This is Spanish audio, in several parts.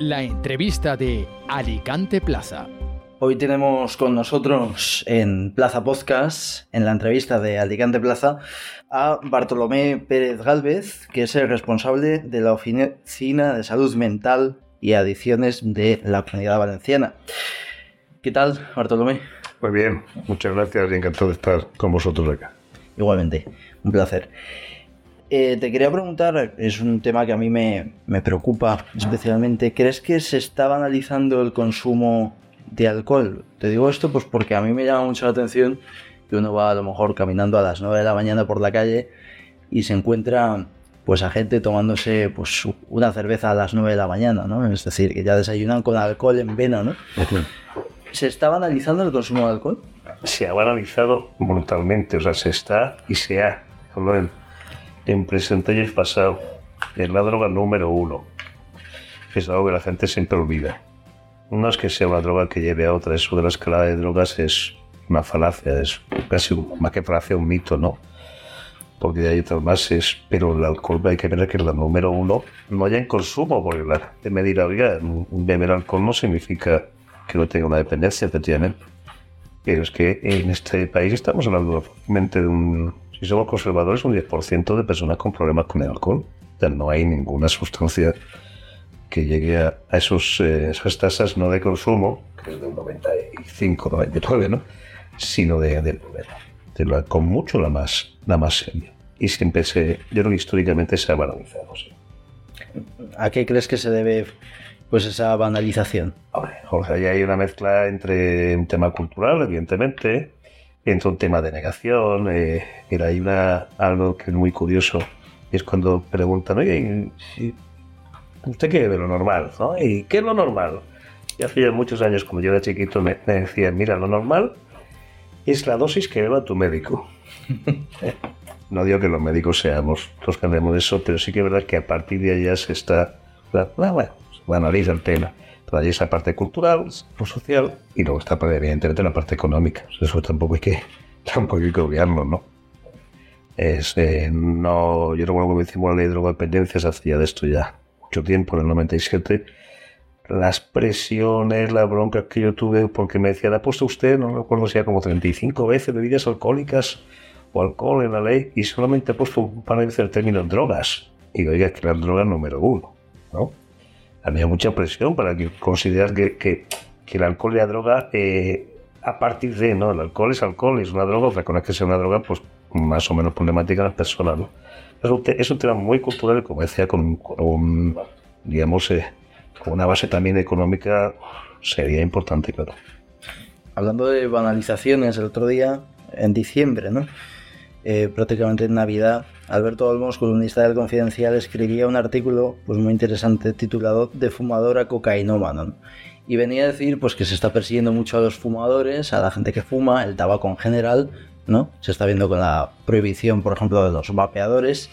La entrevista de Alicante Plaza. Hoy tenemos con nosotros en Plaza Podcast, en la entrevista de Alicante Plaza, a Bartolomé Pérez Galvez, que es el responsable de la Oficina de Salud Mental y Adicciones de la Comunidad Valenciana. ¿Qué tal, Bartolomé? Muy bien, muchas gracias y encantado de estar con vosotros acá. Igualmente, un placer. Eh, te quería preguntar, es un tema que a mí me, me, preocupa especialmente. ¿Crees que se estaba analizando el consumo de alcohol? Te digo esto pues porque a mí me llama mucho la atención que uno va a lo mejor caminando a las 9 de la mañana por la calle y se encuentra pues a gente tomándose pues una cerveza a las 9 de la mañana, ¿no? Es decir, que ya desayunan con alcohol en vena, ¿no? ¿Se estaba analizando el consumo de alcohol? Se ha analizado brutalmente, o sea, se está y se ha. En, en el pasado. Es la droga número uno. Es algo que la gente siempre olvida. No es que sea una droga que lleve a otra, eso de la escalada de drogas es una falacia, es casi más que falacia, un mito, ¿no? Porque hay otras más, es, pero el alcohol hay que ver que es la número uno, no haya en consumo, porque la gente me dirá, oiga, beber alcohol no significa que no tenga una dependencia, efectivamente. Pero es que en este país estamos hablando de un, si somos conservadores, un 10% de personas con problemas con el alcohol. O sea, no hay ninguna sustancia que llegue a, esos, eh, esas tasas no de consumo, que es del 95, 99, ¿no? sino de, de, de, la, con mucho la más, la más seria. Y siempre se, yo creo que históricamente se ha banalizado. ¿sí? ¿A qué crees que se debe pues esa banalización? O sea, ya hay una mezcla entre un tema cultural, evidentemente, entre un tema de negación. Eh, mira, hay una, algo que es muy curioso, es cuando preguntan, oye, ¿usted qué ve lo normal? ¿no? ¿Y qué es lo normal? Y hace ya muchos años, cuando yo era chiquito, me, me decían, mira, lo normal es la dosis que beba tu médico. no digo que los médicos seamos los que de eso, pero sí que es verdad que a partir de allá se está... Bueno, bueno, analiza el tema. Todavía esa parte cultural, lo social, y luego está, pues, evidentemente, la parte económica. Eso tampoco hay que, tampoco hay que obviarlo, ¿no? Es, eh, no, yo recuerdo que hicimos la ley de drogodependencias hace ya de esto ya mucho tiempo, en el 97. Las presiones, la bronca que yo tuve, porque me decían, ha puesto usted, no recuerdo si era como 35 veces bebidas alcohólicas o alcohol en la ley, y solamente ha puesto un par de veces el término drogas. Y digo, oiga, es que la droga número uno, ¿no? Había mucha presión para que considerar que, que, el alcohol y droga, eh, a partir de, ¿no? El alcohol es alcohol, es una droga, otra es que sea una droga, pues más o menos problemática a las personas, ¿no? Es un, tema muy cultural, como decía, con, con digamos, eh, con una base también económica sería importante, claro. Hablando de banalizaciones, el otro día, en diciembre, ¿no? Eh, prácticamente en Navidad, Alberto Olmos, columnista del Confidencial, escribía un artículo pues, muy interesante titulado De fumador a cocainómano. ¿no? Y venía a decir pues, que se está persiguiendo mucho a los fumadores, a la gente que fuma, el tabaco en general, ¿no? Se está viendo con la prohibición, por ejemplo, de los vapeadores.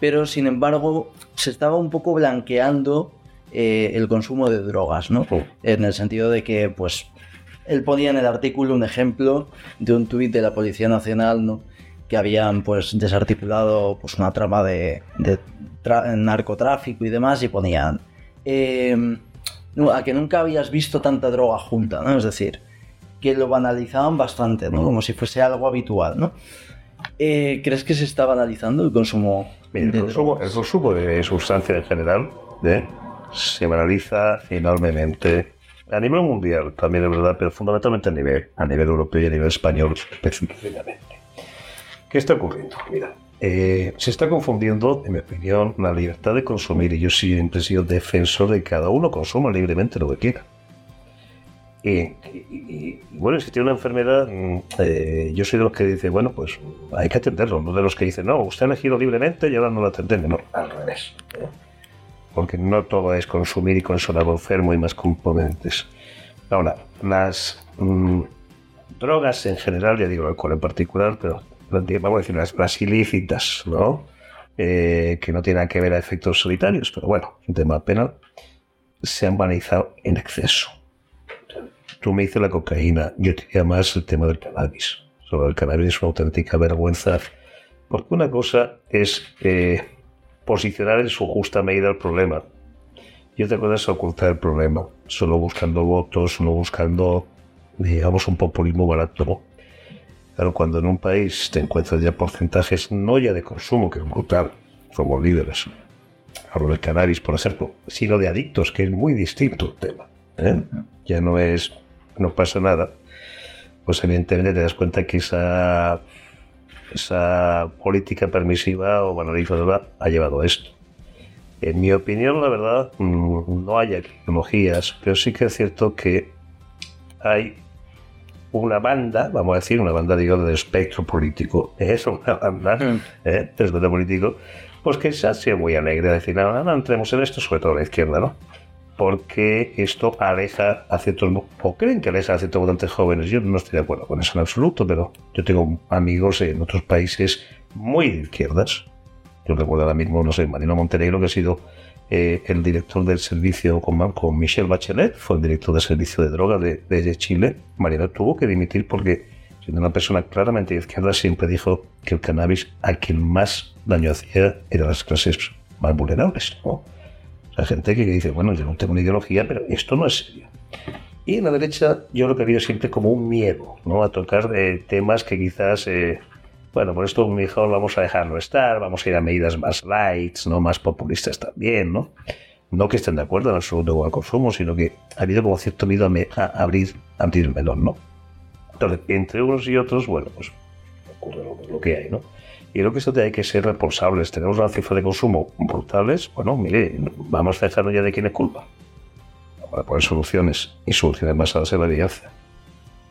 Pero, sin embargo, se estaba un poco blanqueando eh, el consumo de drogas, ¿no? En el sentido de que, pues, él ponía en el artículo un ejemplo de un tuit de la Policía Nacional, ¿no? Que habían pues desarticulado pues una trama de, de narcotráfico y demás y ponían eh, a que nunca habías visto tanta droga junta, ¿no? Es decir, que lo banalizaban bastante, ¿no? Como si fuese algo habitual, ¿no? Eh, ¿Crees que se está banalizando el consumo? Mira, el, consumo el consumo de sustancias en general ¿eh? se banaliza enormemente a nivel mundial, también es verdad, pero fundamentalmente a nivel, a nivel europeo y a nivel español específicamente. ¿Qué está ocurriendo? Mira, eh, se está confundiendo, en mi opinión, la libertad de consumir, y yo siempre he sido defensor de que cada uno consuma libremente lo que quiera. Y, y, y, bueno, si tiene una enfermedad, eh, yo soy de los que dice, bueno, pues hay que atenderlo, no de los que dicen, no, usted ha elegido libremente y ahora no lo atendemos, no, al revés. ¿eh? Porque no todo es consumir y consolar enfermo y más componentes. Ahora, las mmm, drogas en general, ya digo, el alcohol en particular, pero vamos a decir, las, las ilícitas, ¿no? Eh, que no tienen que ver a efectos solitarios, pero bueno, un tema penal, se han banalizado en exceso. Tú me dices la cocaína, yo te diría más el tema del cannabis. Sobre el cannabis es una auténtica vergüenza, porque una cosa es eh, posicionar en su justa medida el problema, Y otra cosa es ocultar el problema, solo buscando votos, solo buscando, digamos, un populismo barato. Claro, cuando en un país te encuentras ya porcentajes, no ya de consumo, que es brutal, somos líderes, hablo del cannabis, por ejemplo, sino de adictos, que es muy distinto el tema. ¿eh? Ya no es, no pasa nada, pues evidentemente te das cuenta que esa, esa política permisiva o banalizadora ha llevado a esto. En mi opinión, la verdad, mm, no hay tecnologías, pero sí que es cierto que hay una banda, vamos a decir, una banda, digo, de espectro político. Es una banda mm. ¿eh? de espectro político, pues que se hace muy alegre de decir, no, no, entremos en esto, sobre todo la izquierda, ¿no? Porque esto aleja a ciertos, o creen que aleja a ciertos votantes jóvenes. Yo no estoy de acuerdo con eso en absoluto, pero yo tengo amigos en otros países muy de izquierdas. Yo recuerdo ahora mismo, no sé, Marino Montenegro, que ha sido eh, el director del servicio con, con, Michelle Bachelet, fue el director del servicio de drogas de, de, Chile. Mariana tuvo que dimitir porque, siendo una persona claramente de izquierda, siempre dijo que el cannabis a quien más daño hacía era las clases más vulnerables. ¿no? Sea, gente que dice, bueno, yo no tengo una ideología, pero esto no es serio. Y en la derecha yo lo que ha siempre como un miedo ¿no? a tocar eh, temas que quizás eh, bueno, por esto mejor vamos a dejarlo estar, vamos a ir a medidas más lights, ¿no? Más populistas también, ¿no? No que estén de acuerdo en absoluto con el consumo, sino que ha habido como cierto miedo a, abrir, abrir el melón, ¿no? Entonces, entre unos y otros, bueno, pues ocurre lo, que hay, ¿no? Y creo que esto hay que ser responsables. Tenemos una cifra de consumo brutales. Bueno, mire, vamos a dejarnos ya de quién es culpa. Para poner soluciones y soluciones basadas en la evidencia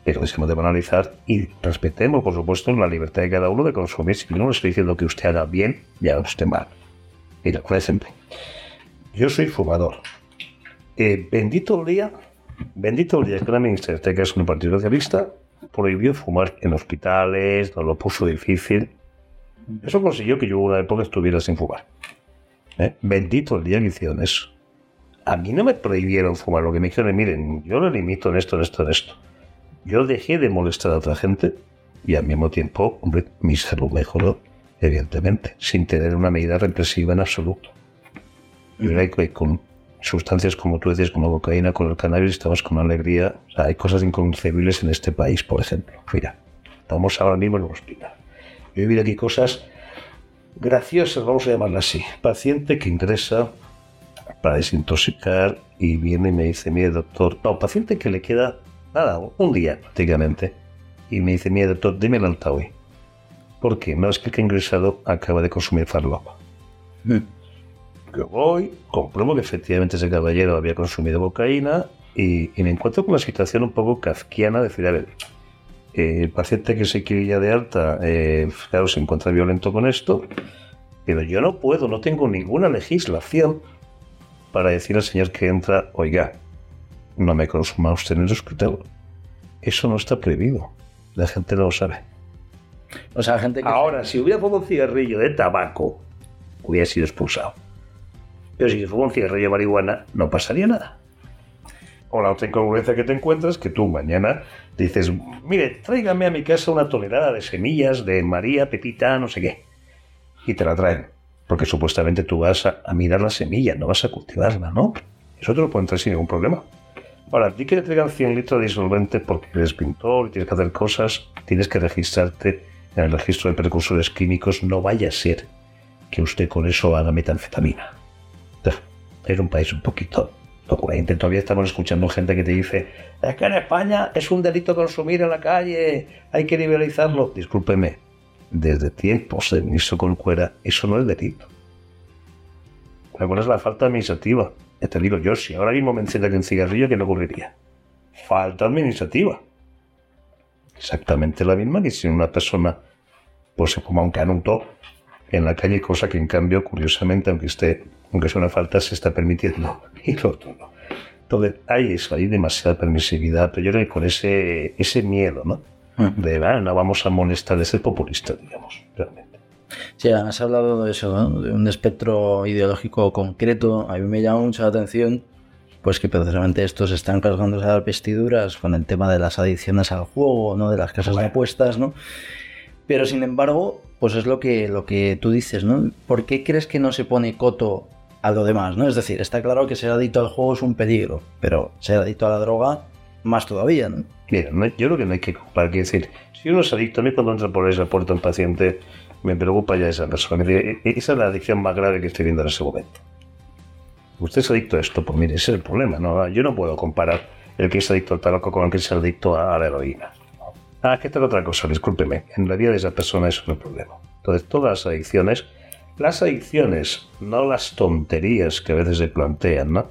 pero dejemos de banalizar y respetemos, por supuesto, la libertad de cada uno de consumir. Si no le estoy diciendo que usted haga bien y haga usted mal. Mira, por ejemplo, yo soy fumador. Eh, bendito el día, bendito el día que la ministra, este que es un partido socialista, prohibió fumar en hospitales, nos lo puso difícil. Eso consiguió que yo una época estuviera sin fumar. ¿Eh? Bendito el día que hicieron eso. A mí no me prohibieron fumar, lo que me dijeron, miren, yo lo limito en esto, en esto, en esto yo dejé de molestar a otra gente y al mismo tiempo, hombre, mi salud mejoró, evidentemente, sin tener una medida represiva en absoluto. Yo era con sustancias como tú dices, como cocaína, con el cannabis, estamos con alegría. Hay cosas inconcebibles en este país, por ejemplo. Mira, estamos ahora mismo en el hospital. Yo he vivido aquí cosas graciosas, vamos a llamarlas así. Paciente que ingresa para desintoxicar y viene y me dice, mire doctor, no, paciente que le queda nada, un día prácticamente. Y me dice, mira doctor, dime el Altawi. ¿Por qué? No, que el que ha ingresado acaba de consumir farlopa. Yo voy, compruebo que efectivamente ese caballero había consumido cocaína y, me encuentro con una situación un poco kafkiana de decir, a ver, eh, el paciente que se quiere ya de alta, eh, claro, se encuentra violento con esto, pero yo no puedo, no tengo ninguna legislación para decir al señor que entra, oiga, no me consuma usted en el hospital. Eso no está prohibido. La gente no lo sabe. O sea, gente Ahora, si hubiera fumado un cigarrillo de tabaco, hubiera sido expulsado. Pero si fuma un cigarrillo de marihuana, no pasaría nada. O la otra incongruencia que te encuentras que tú mañana dices, mire, tráigame a mi casa una tonelada de semillas de María, Pepita, no sé qué. Y te la traen. Porque supuestamente tú vas a, mirar la semilla, no vas a cultivarla, ¿no? Eso te lo pueden traer sin ningún problema. Ahora, ti que te traigan 100 litros de disolvente porque eres pintor y tienes que hacer cosas, tienes que registrarte en el registro de precursores químicos. No vaya a ser que usted con eso haga metanfetamina. Es un país un poquito ocurrente. Todavía estamos escuchando gente que te dice: Es que en España es un delito consumir en la calle, hay que liberalizarlo. Discúlpeme, desde tiempos del ministro Concuera, eso no es delito. La es la falta administrativa. Ya te digo yo, si ahora mismo me enciendan un cigarrillo, ¿qué me ocurriría? Falta administrativa. Exactamente la misma que si una persona pues se fuma un canuto en la calle, cosa que en cambio, curiosamente, aunque esté, aunque sea una falta, se está permitiendo. Y lo otro no. Entonces, hay eso, hay demasiada permisividad, pero yo creo que con ese, ese miedo, ¿no? De, ah, no vamos a molestar de ser populista, digamos, realmente. Sí, has hablado de eso, de un espectro ideológico concreto. A mí me llama mucho la atención pues que precisamente estos están cargándose las vestiduras con el tema de las adicciones al juego, ¿no? de las casas de apuestas, ¿no? Pero sin embargo, pues es lo que, lo que tú dices, ¿no? ¿Por qué crees que no se pone coto a lo demás, ¿no? Es decir, está claro que ser adicto al juego es un peligro, pero ser adicto a la droga más todavía, ¿no? Mira, yo creo que no hay que comparar, quiero decir, si uno es adicto, a mí cuando entra por esa puerta un paciente, me preocupa ya esa persona. E-, esa es la adicción más grave que estoy viendo en ese momento. Usted es adicto a esto, pues mire, ese es el problema, ¿no? Yo no puedo comparar el que es adicto al tabaco con el que es adicto a la heroína. Ah, que tal otra cosa, discúlpeme. En la vida de esa persona eso no es el problema. Entonces, todas las adicciones, las adicciones, no las tonterías que a veces se plantean, ¿no?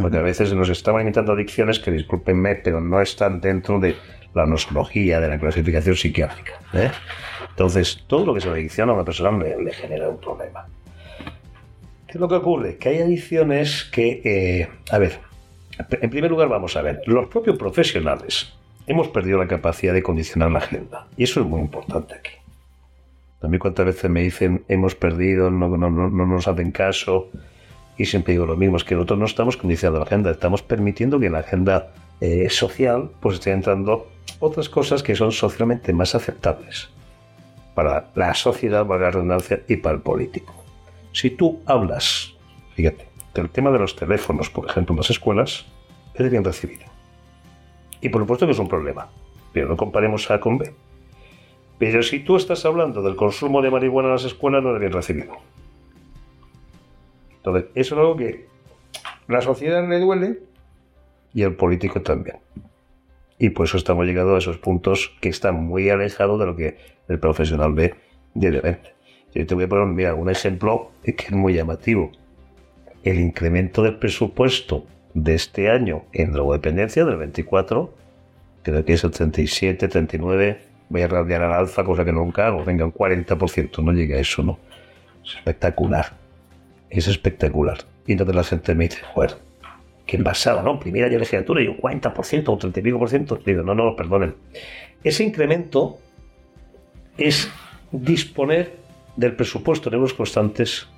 Porque a veces nos estamos imitando adicciones que, discúlpenme, pero no están dentro de la nosología, de la clasificación psiquiátrica. ¿eh? Entonces, todo lo que se adicciona a una persona le, genera un problema. ¿Qué es lo que ocurre? Que hay adicciones que, eh, a ver, en primer lugar vamos a ver, los propios profesionales hemos perdido la capacidad de condicionar la agenda. Y eso es muy importante aquí. También cuántas veces me dicen hemos perdido, no, no, no, no nos hacen caso, y siempre digo lo mismo, es que nosotros no estamos condicionando la agenda, estamos permitiendo que la agenda eh, social pues estén entrando otras cosas que son socialmente más aceptables para la sociedad, para la redundancia, y para el político. Si tú hablas, fíjate, del tema de los teléfonos, por ejemplo, en las escuelas, es bien recibido. Y por supuesto que es un problema, pero no comparemos A con B. Pero si tú estás hablando del consumo de marihuana en las escuelas, no es bien recibido. Entonces, eso es algo que la sociedad le duele y el político también. Y por eso estamos llegando a esos puntos que están muy alejados de lo que el profesional ve diariamente. Yo te voy a poner un ejemplo que es muy llamativo. El incremento del presupuesto de este año en drogodependencia, del 24, creo que es el 37, 39, voy a radiar al alza, cosa que nunca hago, venga, un 40%, no llega a eso, ¿no? Es espectacular es espectacular. Y entonces la gente me dice, joder, qué pasada, ¿no? Primera legislatura y un 40% o 30 y pico por ciento. Digo, no, no, perdonen. Ese incremento es disponer del presupuesto en euros constantes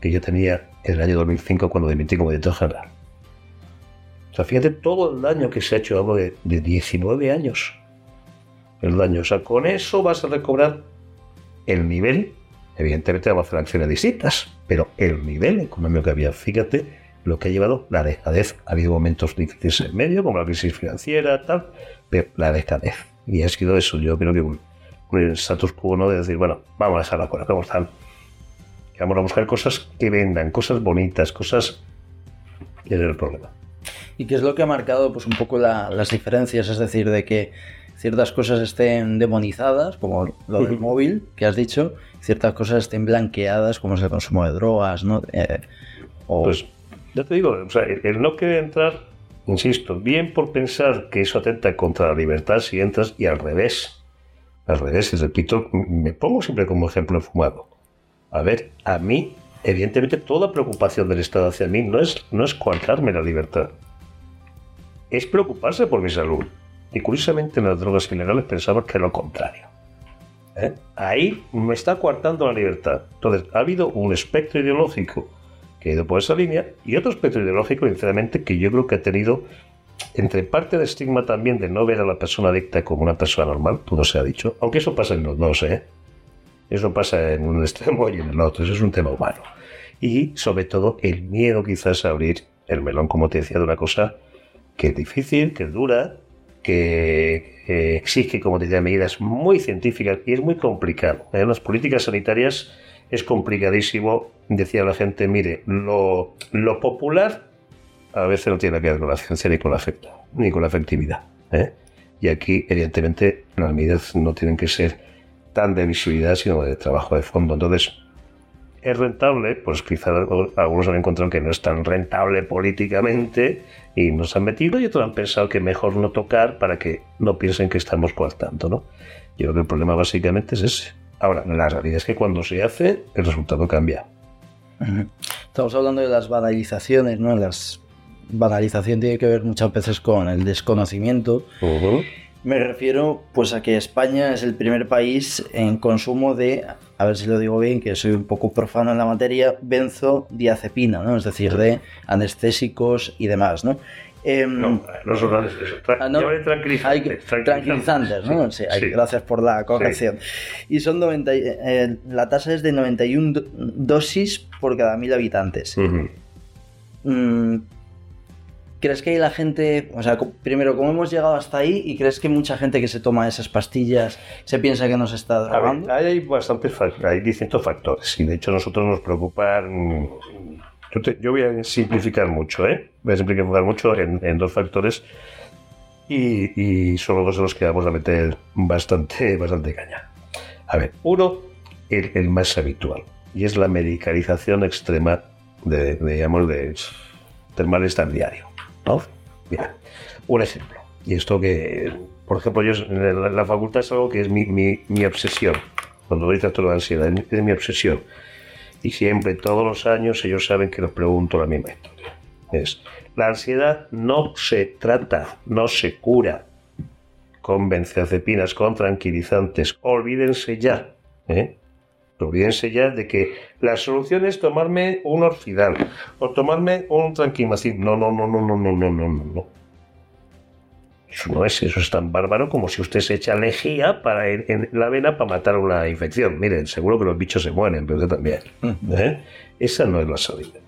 que yo tenía en el año 2005 cuando dimití como director general. O sea, fíjate todo el daño que se ha hecho, hablo de, de 19 años. El daño. O sea, con eso vas a recobrar el nivel Evidentemente vamos a hacer acciones distintas, pero el nivel económico que había, fíjate lo que ha llevado la dejadez. Ha habido momentos difíciles en medio, como la crisis financiera, tal, pero la dejadez. Y ha sido eso, yo creo que un, status quo ¿no? de decir, bueno, vamos a dejar la cosa como están. vamos a buscar cosas que vendan, cosas bonitas, cosas... que es el problema. ¿Y qué es lo que ha marcado pues, un poco las diferencias? Es decir, de que ciertas cosas estén demonizadas, como lo del móvil que has dicho, ciertas cosas estén blanqueadas, como es el consumo de drogas, ¿no? Eh, pues ya te digo, o sea, el no querer entrar, insisto, bien por pensar que eso atenta contra la libertad si entras y al revés. Al revés, y repito, me pongo siempre como ejemplo el fumado. A ver, a mí, evidentemente, toda preocupación del Estado hacia mí no es, no es coartarme la libertad. Es preocuparse por mi salud. Y curiosamente en las drogas ilegales pensamos que es lo contrario. ¿eh? Ahí me está coartando la libertad. Entonces, ha habido un espectro ideológico que ha ido por esa línea y otro espectro ideológico, sinceramente, que yo creo que ha tenido entre parte de estigma también de no ver a la persona adicta como una persona normal, todo se ha dicho, aunque eso pasa en los dos, ¿eh? Eso pasa en un extremo y en el otro, eso es un tema humano. Y sobre todo el miedo quizás a abrir el melón, como te decía, de una cosa que es difícil, que es dura, que exige, como te decía, medidas muy científicas y es muy complicado. En las políticas sanitarias es complicadísimo decir a la gente, mire, lo, lo popular a veces no tiene que ver con la ciencia ni con la, afecta, ni con la efectividad. ¿eh? Y aquí, evidentemente, las medidas no tienen que ser tan de visibilidad, sino de trabajo de fondo. Entonces, es rentable, pues quizá algunos han encontrado que no es tan rentable políticamente y nos han metido y otros han pensado que mejor no tocar para que no piensen que estamos coartando, ¿no? Yo creo que el problema básicamente es ese. Ahora, la realidad es que cuando se hace, el resultado cambia. Estamos hablando de las banalizaciones, ¿no? Las banalización tiene que ver muchas veces con el desconocimiento. Me refiero pues a que España es el primer país en consumo de, a ver si lo digo bien, que soy un poco profano en la materia, benzodiazepina, ¿no? Es decir, de anestésicos y demás, ¿no? Em, no, no son anestésicos, ah, tranquilizantes, tranquilizantes. ¿no? Sí, Gracias por la corrección. Y son 90, eh, la tasa es de 91 dosis por cada mil habitantes. mm, ¿crees que hay la gente, o sea, primero, ¿cómo hemos llegado hasta ahí? ¿Y crees que mucha gente que se toma esas pastillas se piensa que nos está drogando? hay bastantes hay distintos factores y de hecho nosotros nos preocupan... Yo, voy a simplificar mucho, ¿eh? Voy a simplificar mucho en, dos factores y, y son dos de los que vamos a meter bastante, bastante caña. A ver, uno, el, el más habitual, y es la medicalización extrema de, digamos, de, del malestar diario. ¿no? Mira, un ejemplo. Y esto que, por ejemplo, yo en la, facultad es algo que es mi, mi, obsesión. Cuando doy trato de ansiedad, es mi obsesión. Y siempre, todos los años, ellos saben que les pregunto la misma historia. Es, la ansiedad no se trata, no se cura con benzodiazepinas, con tranquilizantes. Olvídense ya. ¿eh? Olvídense ya de que la solución es tomarme un orfidal o tomarme un tranquimacin. No, no, no, no, no, no, no, no, no. Eso no es, eso es tan bárbaro como si usted se echa lejía para ir en la vena para matar una infección. Miren, seguro que los bichos se mueren, pero usted también. ¿eh? Esa no es la salida.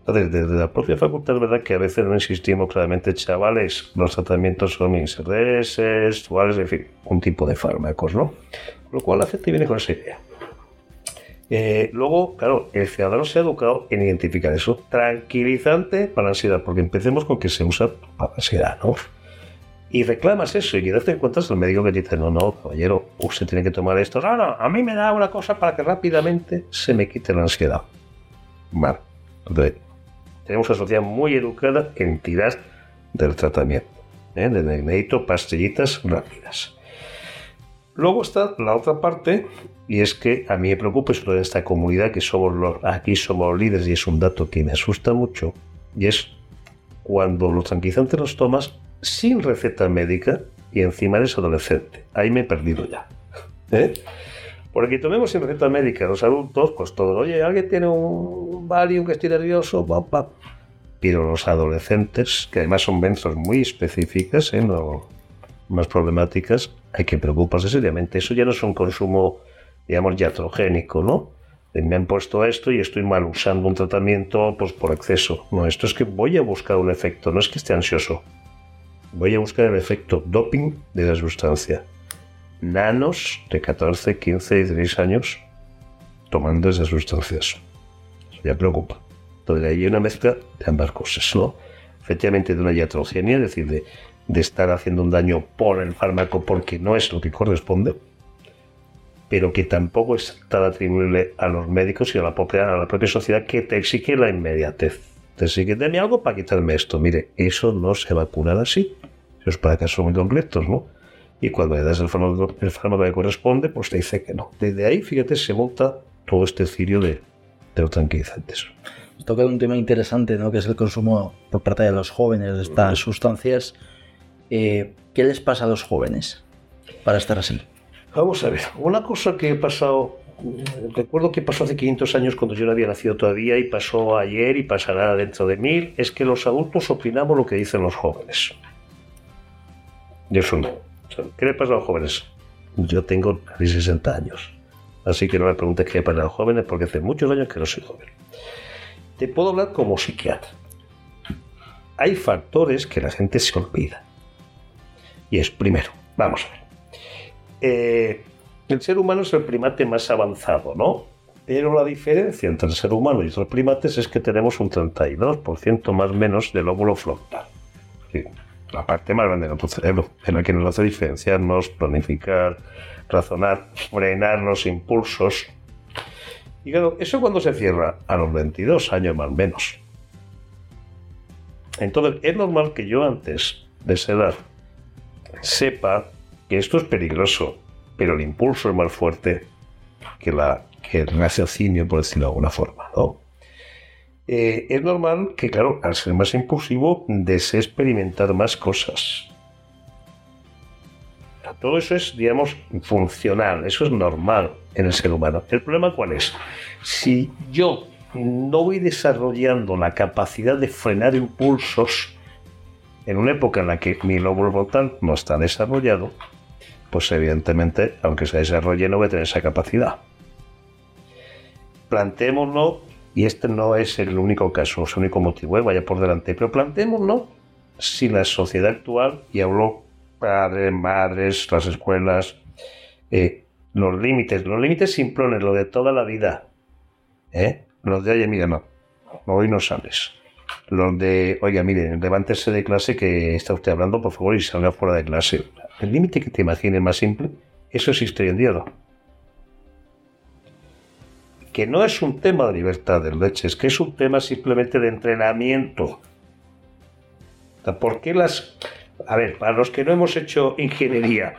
Entonces, desde la propia facultad es verdad que a veces no insistimos claramente, chavales, los tratamientos son INSRS, duales, en fin, un tipo de fármacos, ¿no? Lo cual la gente viene con esa idea. Eh, luego, claro, el ciudadano se ha educado en identificar eso. Tranquilizante para la ansiedad, porque empecemos con que se usa para la ansiedad, ¿no? Y reclamas eso y que te encuentras el médico que te dice, no, no, caballero, usted tiene que tomar esto. No, no, a mí me da una cosa para que rápidamente se me quite la ansiedad. Vale. Entonces, tenemos una sociedad muy educada en tirar del tratamiento. ¿eh? De necesito pastillitas rápidas. Luego está la otra parte, y es que a mí me preocupa esto de esta comunidad, que somos los, aquí somos líderes, y es un dato que me asusta mucho, y es cuando los tranquilizantes los tomas sin receta médica y encima eres adolescente. Ahí me he perdido ya. ¿Eh? Porque tomemos sin receta médica los adultos, pues todo, oye, alguien tiene un Valium que estoy nervioso, papá. Pero los adolescentes, que además son benzos muy específicas, ¿eh? no, más problemáticas, hay que preocuparse seriamente. Eso ya no es un consumo, digamos, iatrogénico, ¿no? Me han puesto esto y estoy mal usando un tratamiento pues, por exceso. No, esto es que voy a buscar un efecto, no es que esté ansioso. Voy a buscar el efecto doping de la sustancia. Nanos de 14, 15, 16 años tomando esas sustancias. Eso ya preocupa. Entonces hay una mezcla de ambas cosas, ¿no? Efectivamente de una iatrogenia, es decir, de estar haciendo un daño por el fármaco porque no es lo que corresponde, pero que tampoco está atribuible a los médicos y a la propia, a la propia sociedad que te exige la inmediatez. Dame algo para quitarme esto. Mire, eso no se va a curar así. Eso es para casos muy concretos, ¿no? Y cuando le das el fármaco, el fármaco que corresponde, pues te dice que no. Desde ahí, fíjate, se monta todo este cirio de, de los tranquilizantes. Toca un tema interesante, ¿no? Que es el consumo por parte de los jóvenes de estas sustancias eh, ¿qué les pasa a los jóvenes para estar así? Vamos a ver, una cosa que he pasado, recuerdo que pasó hace 500 años cuando yo no había nacido todavía y pasó ayer y pasará dentro de mil, es que los adultos opinamos lo que dicen los jóvenes. Y eso no. ¿Qué le pasa a los jóvenes? Yo tengo 60 años, así que no me preguntes qué le pasa a los jóvenes porque hace muchos años que no soy joven. Te puedo hablar como psiquiatra. Hay factores que la gente se olvida y es, primero, vamos a ver. Eh, el ser humano es el primate más avanzado, ¿no? Pero la diferencia entre el ser humano y otros primates es que tenemos un 32% más menos del óvulo frontal. la parte más grande de nuestro cerebro, en la que nos hace diferenciarnos, planificar, razonar, frenar los impulsos. Y claro, eso cuando se cierra a los 22 años más menos. Entonces, es normal que yo antes de esa edad sepa que esto es peligroso, pero el impulso es más fuerte que, la, que el raciocinio, por decirlo de alguna forma, ¿no? Eh, es normal que, claro, al ser más impulsivo, desee experimentar más cosas. Todo eso es, digamos, funcional, eso es normal en el ser humano. ¿El problema cuál es? Si yo no voy desarrollando la capacidad de frenar impulsos, en una época en la que mi lóbulo frontal no está desarrollado, pues evidentemente, aunque se desarrolle, no voy a tener esa capacidad. Plantémonos y este no es el único caso, es el único motivo, ¿eh? vaya por delante, pero planteémonos si la sociedad actual, y hablo padres, madres, las escuelas, eh, los límites, los límites simplones, lo de toda la vida, ¿eh? los de, oye, mira, no, hoy no sales. Los de, oiga, mire, levántese de clase que está usted hablando, por favor, y salga fuera de clase. El límite que te imagines más simple, eso existe hoy en día, ¿no? Que no es un tema de libertad de leche, es que es un tema simplemente de entrenamiento. ¿Por qué las... A ver, para los que no hemos hecho ingeniería,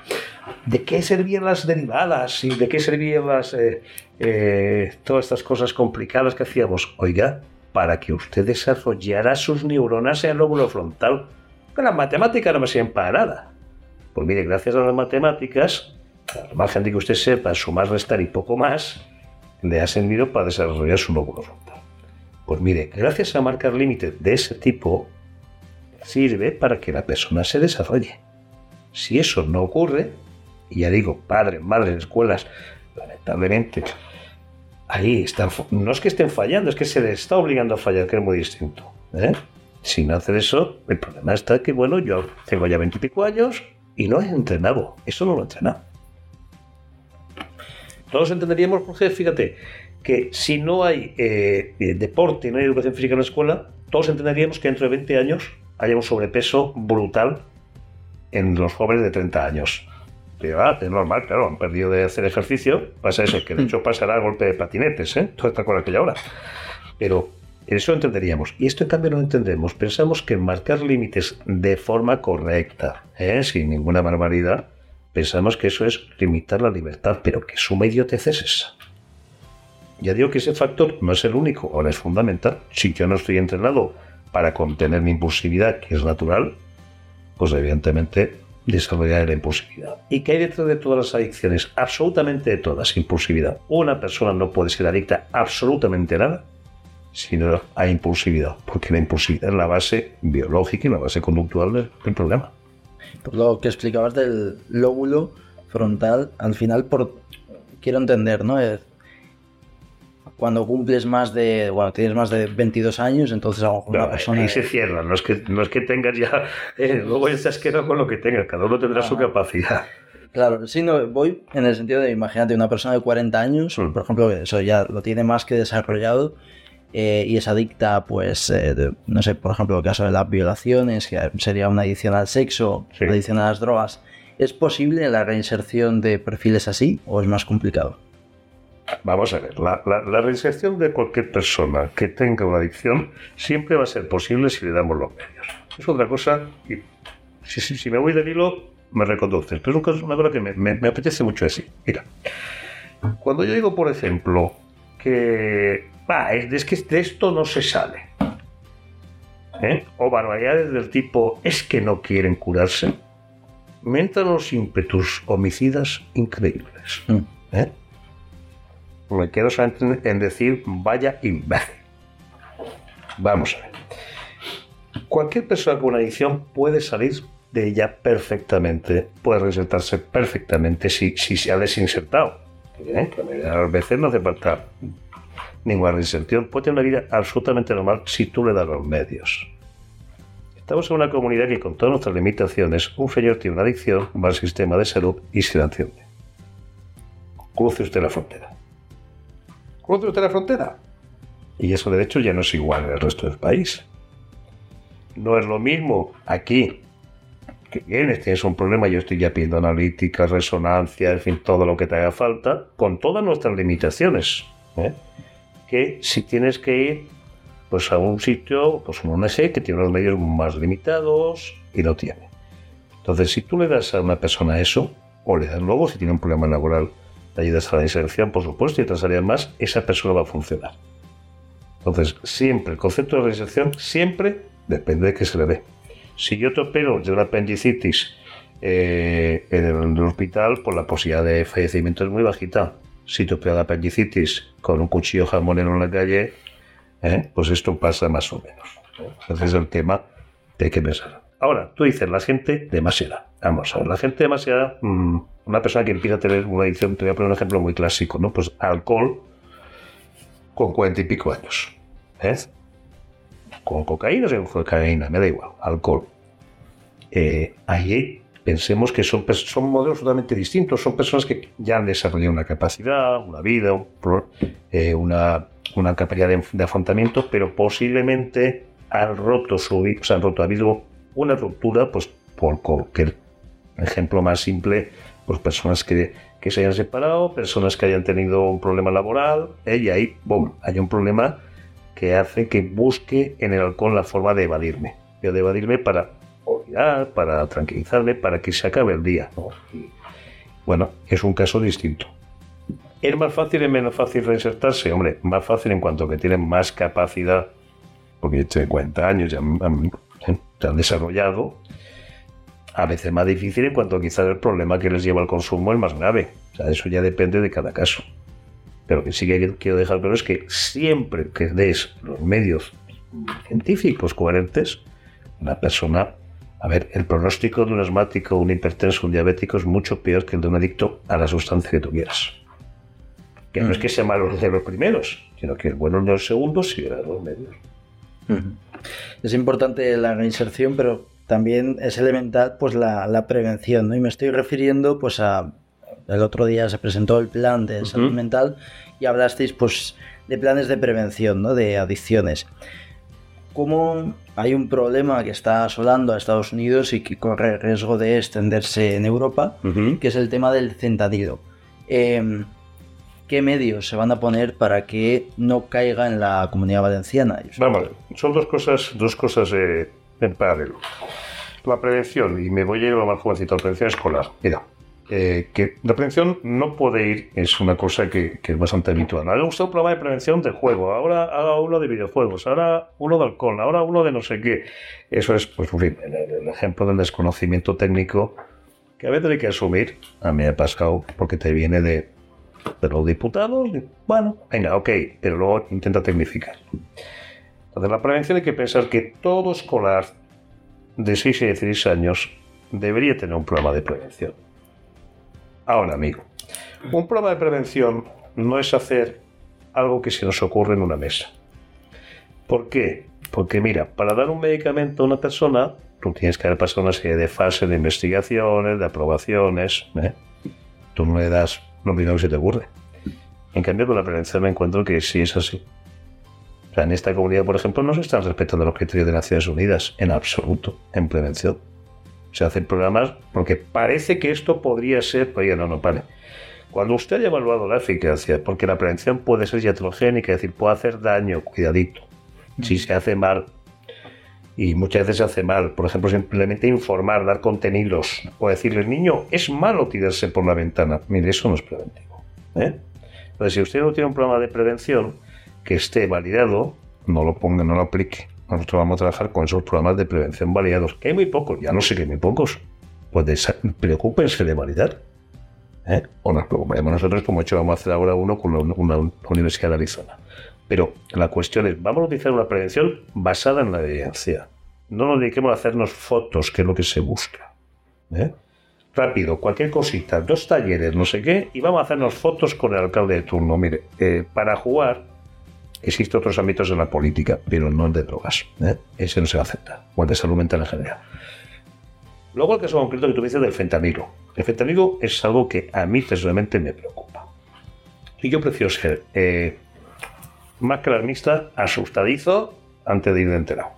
¿de qué servían las derivadas y de qué servían las, eh, eh, todas estas cosas complicadas que hacíamos? Oiga, para que usted desarrollara sus neuronas en el lóbulo frontal. Las matemáticas no me sirven para nada. Pues mire, gracias a las matemáticas, al margen de que usted sepa sumar, restar y poco más, le ha servido para desarrollar su lóbulo frontal. Pues mire, gracias a marcar límites de ese tipo, sirve para que la persona se desarrolle. Si eso no ocurre, y ya digo, padres, madres, escuelas, lamentablemente, ahí están, no es que estén fallando, es que se les está obligando a fallar, que es muy distinto. ¿eh? Sin hacer eso, el problema está que, bueno, yo tengo ya veintipico años y no he entrenado, eso no lo he entrenado. Todos entenderíamos, porque fíjate, que si no hay eh, deporte y no hay educación física en la escuela, todos entenderíamos que dentro de 20 años haya un sobrepeso brutal en los jóvenes de 30 años. Pero, ah, es normal, claro, han perdido de hacer ejercicio, pasa eso, que de hecho pasará a golpe de patinetes, ¿eh? Toda esta cosa aquella hora. Pero eso entenderíamos. Y esto en cambio no entendemos. Pensamos que marcar límites de forma correcta, ¿eh? sin ninguna barbaridad, pensamos que eso es limitar la libertad, pero que suma idiotez es esa. Ya digo que ese factor no es el único, o es fundamental. Si yo no estoy entrenado para contener mi impulsividad, que es natural, pues evidentemente desarrollar la impulsividad. ¿Y qué hay dentro de todas las adicciones? Absolutamente de todas, impulsividad. Una persona no puede ser adicta absolutamente nada si no hay impulsividad, porque la impulsividad es la base biológica y la base conductual del, problema. Por lo que explicabas del lóbulo frontal, al final, por quiero entender, ¿no? cuando cumples más de, bueno, tienes más de 22 años, entonces a una persona... Ahí se cierra, no es que, no es que tengas ya, eh, luego ya estás quedado con lo que tengas, cada uno tendrá su capacidad. Claro, sí, no, voy en el sentido de, imagínate, una persona de 40 años, mm. por ejemplo, eso ya lo tiene más que desarrollado eh, y es adicta, pues, eh, no sé, por ejemplo, el caso de las violaciones, que sería una adicción al sexo, una adicción a las drogas. ¿Es posible la reinserción de perfiles así o es más complicado? Vamos a ver, la, reinserción de cualquier persona que tenga una adicción siempre va a ser posible si le damos los medios. Es otra cosa, y si, me voy del hilo, me reconduces, pero es una cosa que me, apetece mucho decir. Mira, cuando yo digo, por ejemplo, que es que de esto no se sale, ¿eh? o barbaridades del tipo es que no quieren curarse, me entran los ímpetus homicidas increíbles. Mm. ¿eh? me quedo en decir vaya imbécil. Vamos a ver. Cualquier persona con una adicción puede salir de ella perfectamente, puede reinsertarse perfectamente si, si se ha desinsertado. ¿Eh? A veces no hace falta ninguna reinserción, puede tener una vida absolutamente normal si tú le das los medios. Estamos en una comunidad que con todas nuestras limitaciones, un señor tiene una adicción, va al sistema de salud y se la enciende. Cruce usted la frontera cruce usted la frontera. Y eso de hecho ya no es igual en el resto del país. No es lo mismo aquí, que vienes, tienes un problema, yo estoy ya pidiendo analíticas, resonancia, en fin, todo lo que te haga falta, con todas nuestras limitaciones. ¿eh? Que si tienes que ir pues a un sitio, pues un ONG que tiene unos medios más limitados y no tiene. Entonces, si tú le das a una persona eso, o le das luego si tiene un problema laboral, de ayudas a la inserción, por supuesto, y otras áreas más, esa persona va a funcionar. Entonces, siempre, el concepto de reinserción, siempre depende de qué se le dé. Si yo te opero de una apendicitis eh, en el hospital, pues la posibilidad de fallecimiento es muy bajita. Si te opero de apendicitis con un cuchillo jamonero en la calle, eh, pues esto pasa más o menos. Entonces, el tema de que pensar. Ahora, tú dices, la gente demasiada. Vamos a ver, la gente demasiada, mm, una persona que empieza a tener una adicción, te voy a poner un ejemplo muy clásico, ¿no? Pues alcohol, con cuarenta y pico años. ¿eh? Con cocaína o sin cocaína, me da igual, alcohol. Eh, pensemos que son, son modelos totalmente distintos, son personas que ya han desarrollado una capacidad, una vida, eh, una, una, capacidad de, afrontamiento, pero posiblemente han roto su sea, han roto, ha habido una ruptura, pues por cualquier ejemplo más simple, pues personas que, que se hayan separado, personas que hayan tenido un problema laboral, eh, y ahí, boom, hay un problema que hace que busque en el alcohol la forma de evadirme, de evadirme para para tranquilizarle, para que se acabe el día. bueno, es un caso distinto. ¿Es más fácil y menos fácil reinsertarse? Hombre, más fácil en cuanto que tienen más capacidad, porque tienen 40 años, ya han, han desarrollado. A veces más difícil en cuanto quizás el problema que les lleva al consumo es más grave. O sea, eso ya depende de cada caso. Pero que sí que quiero dejar claro es que siempre que des los medios científicos coherentes, una persona a ver, el pronóstico de un asmático, un hipertenso, un diabético es mucho peor que el de un adicto a la sustancia que tú quieras. Que no es que sea malo de los primeros, sino que es bueno de los segundos y de los medios. Es importante la reinserción, pero también es elemental pues la, prevención, ¿no? Y me estoy refiriendo pues a el otro día se presentó el plan de salud mental y hablasteis pues de planes de prevención, ¿no? De adicciones. ¿Cómo hay un problema que está asolando a Estados Unidos y que corre riesgo de extenderse en Europa, que es el tema del centanilo. Em, ¿Qué medios se van a poner para que no caiga en la comunidad valenciana? Vamos, son dos cosas, dos cosas eh, en paralelo. La prevención, y me voy a ir a lo más jovencito, la prevención escolar. Mira, eh, que la prevención no puede ir, es una cosa que, es bastante habitual. Ahora gusta un programa de prevención de juego, ahora haga uno de videojuegos, ahora uno de alcohol, ahora uno de no sé qué. Eso es, pues, el, ejemplo del desconocimiento técnico que a veces hay que asumir. A mí me ha pasado porque te viene de, de los diputados. Bueno, venga, ok, pero luego intenta tecnificar. Entonces, la prevención hay que pensar que todo escolar de 6 y 16 años debería tener un programa de prevención Ahora, amigo, un programa de prevención no es hacer algo que se nos ocurre en una mesa. ¿Por qué? Porque mira, para dar un medicamento a una persona, tú tienes que haber pasado una serie de fases de investigaciones, de aprobaciones. ¿eh? Tú no le das lo primero que se te ocurre. En cambio, con la prevención me encuentro que sí es así. O sea, en esta comunidad, por ejemplo, no se están respetando los criterios de Naciones Unidas en absoluto en prevención se hacen programas porque parece que esto podría ser, oye, no, no, vale. Cuando usted haya evaluado la eficacia, porque la prevención puede ser iatrogénica, es decir, puede hacer daño, cuidadito, si se hace mal, y muchas veces se hace mal, por ejemplo, simplemente informar, dar contenidos, o decirle, niño, es malo tirarse por la ventana. Mire, eso no es preventivo. ¿eh? Entonces, si usted no tiene un programa de prevención que esté validado, no lo ponga, no lo aplique nosotros vamos a trabajar con esos programas de prevención validados, que hay muy pocos, ya no sé que hay muy pocos. Pues preocúpense de validar. ¿eh? O nos preocupemos nosotros, como hecho vamos a hacer ahora uno con una, Universidad de Arizona. Pero la cuestión es, vamos a utilizar una prevención basada en la evidencia. No nos dediquemos a hacernos fotos, que es lo que se busca. ¿eh? Rápido, cualquier cosita, dos talleres, no sé qué, y vamos a hacernos fotos con el alcalde de turno. Mire, eh, para jugar Existen otros ámbitos de la política, pero no el de drogas. ¿eh? Ese no se va a aceptar, o el de salud mental en general. Luego el caso concreto que tú dices del fentanilo. El fentanilo es algo que a mí personalmente me preocupa. Y yo prefiero ser eh, más que alarmista, asustadizo antes de ir de enterado.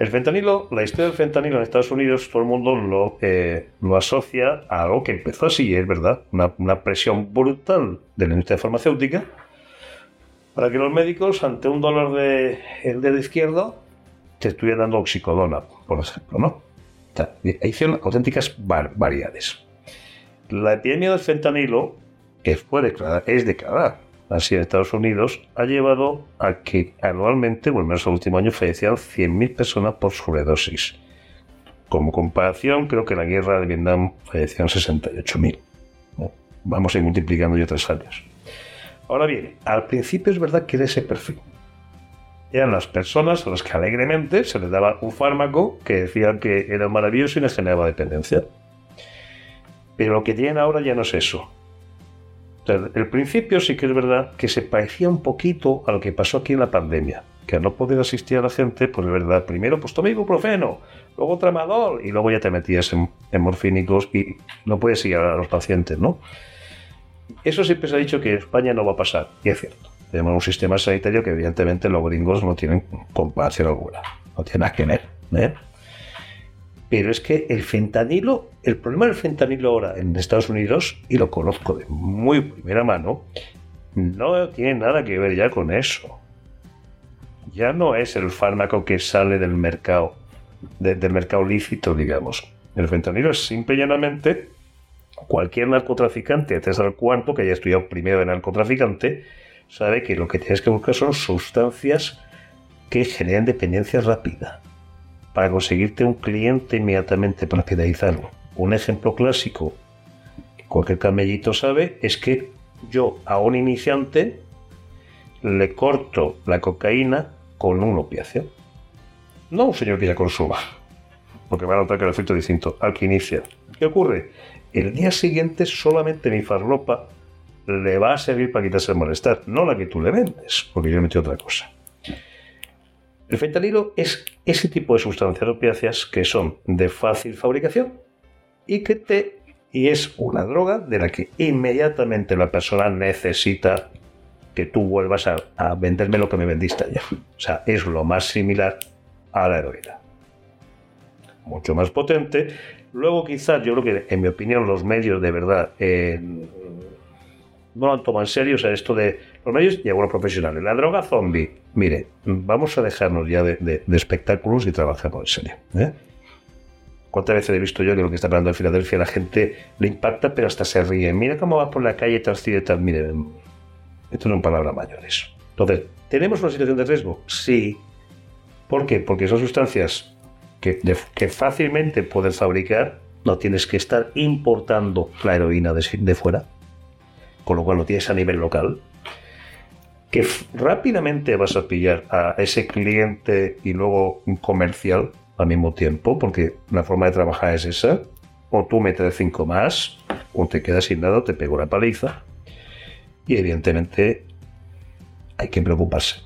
El fentanilo, la historia del fentanilo en Estados Unidos, todo el mundo lo, eh, lo asocia a algo que empezó así, es verdad, una, una presión brutal de la industria farmacéutica para que los médicos, ante un dolor del de, dedo izquierdo, te estuvieran dando oxicodona, por ejemplo, ¿no? Hicieron auténticas variedades. La epidemia del fentanilo, que fue declarada, es declarada así en Estados Unidos, ha llevado a que anualmente, o al menos el último año, fallecieran 100.000 personas por sobredosis. Como comparación, creo que en la guerra de Vietnam fallecieron 68.000. Vamos a ir multiplicando ya tres años. Ahora bien, al principio es verdad que era ese perfil. Eran las personas a las que alegremente se les daba un fármaco que decían que era maravilloso y les generaba dependencia. Pero lo que tienen ahora ya no es eso. el principio sí que es verdad que se parecía un poquito a lo que pasó aquí en la pandemia, que al no poder asistir a la gente, pues es verdad, primero pues toma ibuprofeno, luego tramadol y luego ya te metías en, morfínicos y no puedes ir a los pacientes, ¿no? Eso siempre se ha dicho que en España no va a pasar, y es cierto. Tenemos un sistema sanitario que evidentemente los gringos no tienen comparación alguna, no tiene nada que ver. ¿eh? Pero es que el fentanilo, el problema del fentanilo ahora en Estados Unidos, y lo conozco de muy primera mano, no tiene nada que ver ya con eso. Ya no es el fármaco que sale del mercado, del mercado lícito, digamos. El fentanilo es simple y llanamente cualquier narcotraficante, tres al cuarto, que haya estudiado primero de narcotraficante, sabe que lo que tienes que buscar son sustancias que generen dependencia rápida para conseguirte un cliente inmediatamente para fidelizarlo. Un ejemplo clásico que cualquier camellito sabe es que yo a un iniciante le corto la cocaína con un opiáceo. No un señor que ya consuma, porque va a notar que el efecto es distinto al que inicia. ¿Qué ocurre? El día siguiente solamente mi farlopa le va a servir para quitarse el malestar, no la que tú le vendes, porque yo metido otra cosa. El fentanilo es ese tipo de sustancias opiáceas que son de fácil fabricación y que te y es una droga de la que inmediatamente la persona necesita que tú vuelvas a, a venderme lo que me vendiste ayer. O sea, es lo más similar a la heroína. Mucho más potente. Luego quizás, yo creo que en mi opinión los medios de verdad eh, no lo han tomado en serio. O sea, esto de los medios y algunos profesionales. La droga zombie. Mire, vamos a dejarnos ya de, espectáculos y trabajamos en serio. ¿eh? ¿Cuántas veces he visto yo que lo que está hablando en Filadelfia la gente le impacta, pero hasta se ríe? Mira cómo va por la calle tal y tal. Mire, esto no es palabras mayores. Entonces, ¿tenemos una situación de riesgo? Sí. ¿Por qué? Porque son sustancias que, que fácilmente puedes fabricar. No tienes que estar importando la heroína de, de fuera con lo cual lo tienes a nivel local, que rápidamente vas a pillar a ese cliente y luego un comercial al mismo tiempo, porque la forma de trabajar es esa, o tú metes cinco más, o te quedas sin nada, te pego una paliza, y evidentemente hay que preocuparse.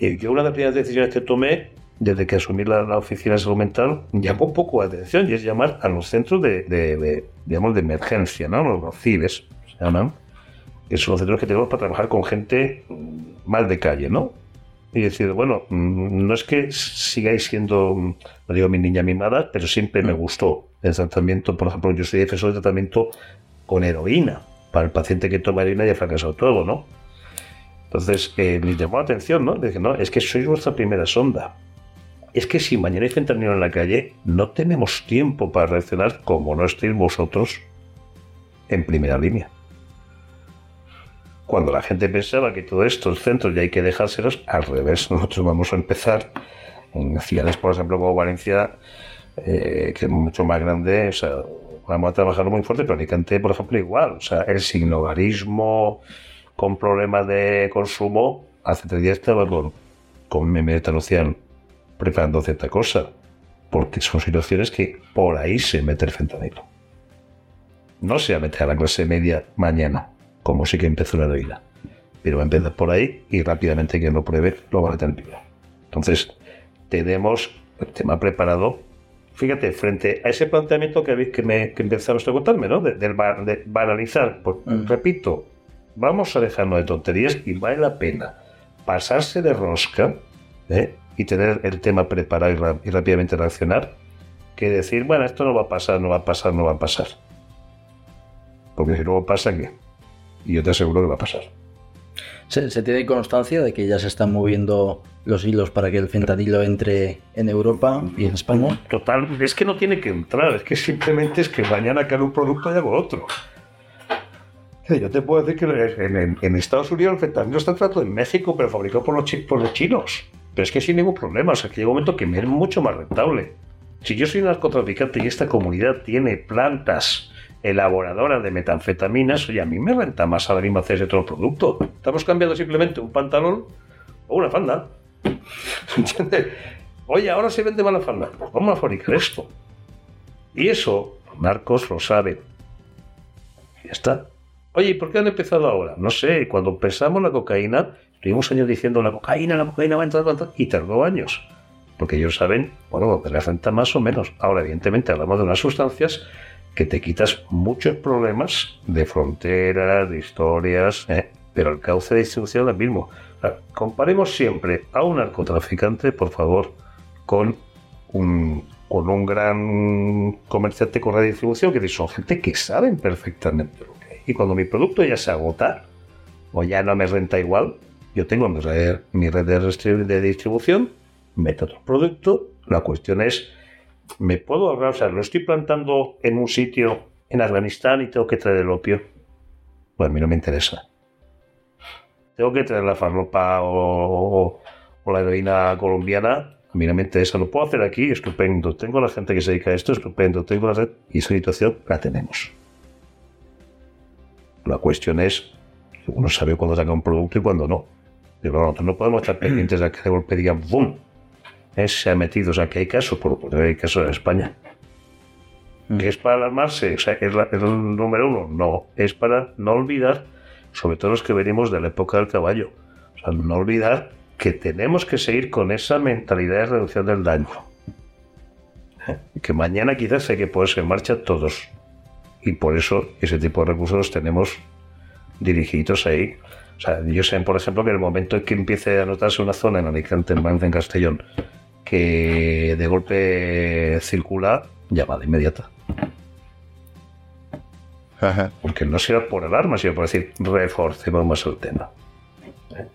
Yo una de las primeras decisiones que tomé desde que asumí la, oficina de salud mental, llamó poco la atención y es llamar a los centros de, digamos, de emergencia, ¿no? los CIBES, que son los centros que tenemos para trabajar con gente mal de calle, ¿no? Y decir, bueno, mm, no es que sigáis siendo, no digo mi niña mimada, pero siempre me gustó el tratamiento. Por ejemplo, yo soy defensor de tratamiento con heroína para el paciente que toma heroína y ha fracasado todo, ¿no? Entonces, eh, me llamó la atención, ¿no? Dije, no, es que sois vuestra primera sonda. Es que si mañana hay fentanilo en la calle, no tenemos tiempo para reaccionar como no estéis vosotros en primera línea. Cuando la gente pensaba que todos estos centros ya hay que dejárselos, al revés, nosotros vamos a empezar en ciudades, por ejemplo, como Valencia, eh, que es mucho más grande, o sea, vamos a trabajar muy fuerte, pero Alicante, por ejemplo, igual, o sea, el signogarismo con problemas de consumo, hace tres días estaba con, con mi preparando cierta cosa, porque son situaciones que por ahí se mete el fentanilo. No se va a meter a la clase media mañana como sí que empezó la heroína. Pero va a empezar por ahí y rápidamente quien lo pruebe lo va a tener Entonces, tenemos el tema preparado. Fíjate, frente a ese planteamiento que, que, me, que a contarme, ¿no? De, banalizar. Pues, mm. Repito, vamos a dejarnos de tonterías y vale la pena pasarse de rosca ¿eh? Y tener el tema preparado y, y rápidamente reaccionar que decir, bueno, esto no va a pasar, no va a pasar, no va a pasar. Porque si luego pasa, ¿qué? y yo te aseguro que va a pasar. ¿Se, tiene constancia de que ya se están moviendo los hilos para que el fentanilo entre en Europa y en España? Total, es que no tiene que entrar, es que simplemente es que mañana cae un producto y hago otro. Yo te puedo decir que en, Estados Unidos el fentanilo está tratado en México, pero fabricado por los, por los chinos. Pero es que sin ningún problema, o sea, que llega un momento que me es mucho más rentable. Si yo soy narcotraficante y esta comunidad tiene plantas elaboradora de metanfetaminas, oye, a mí me renta más ahora mismo hacer ese otro producto. Estamos cambiando simplemente un pantalón o una falda. ¿Entiendes? Oye, ahora se vende mala falda. Vamos a fabricar esto. Y eso, Marcos lo sabe. Ya está. Oye, ¿y por qué han empezado ahora? No sé, cuando empezamos la cocaína, tuvimos años diciendo la cocaína, la cocaína va a entrar, y tardó años. Porque ellos saben, bueno, que la renta más o menos. Ahora, evidentemente, hablamos de unas sustancias que te quitas muchos problemas de fronteras, de historias, ¿eh? pero el cauce de distribución es el mismo. Comparemos siempre a un narcotraficante, por favor, con un, con un gran comerciante con red de distribución, que son gente que saben perfectamente lo que hay. Y cuando mi producto ya se agota, o ya no me renta igual, yo tengo mi red, mi red de, distribu- de distribución, meto otro producto, la cuestión es, ¿me puedo ahorrar? O sea, lo estoy plantando en un sitio en Afganistán y tengo que traer el opio. Pues a mí no me interesa. Tengo que traer la farlopa o, o- o la heroína colombiana. A mí no me interesa. Lo puedo hacer aquí, estupendo. Tengo la gente que se dedica a esto, estupendo. Tengo la red y esa situación la tenemos. La cuestión es, uno sabe cuándo saca un producto y cuándo no. Pero nosotros no podemos estar pendientes de que de golpe digan ¡bum! Eh, se ha metido. O sea, que hay casos, por por hay casos en España. ¿Que es para alarmarse? O sea, ¿es, la- es el número uno? No. Es para no olvidar, sobre todo los que venimos de la época del caballo. O sea, no olvidar que tenemos que seguir con esa mentalidad de reducción del daño. Que mañana quizás hay que ponerse en marcha todos. Y por eso ese tipo de recursos los tenemos dirigidos ahí. O sea, yo sé, por ejemplo, que en el momento en que empiece a notarse una zona en Alicante, en Valencia, en Castellón, que de golpe circula, llamada inmediata. Porque no será por alarma, sino por decir, reforcemos más el tema. ¿Eh?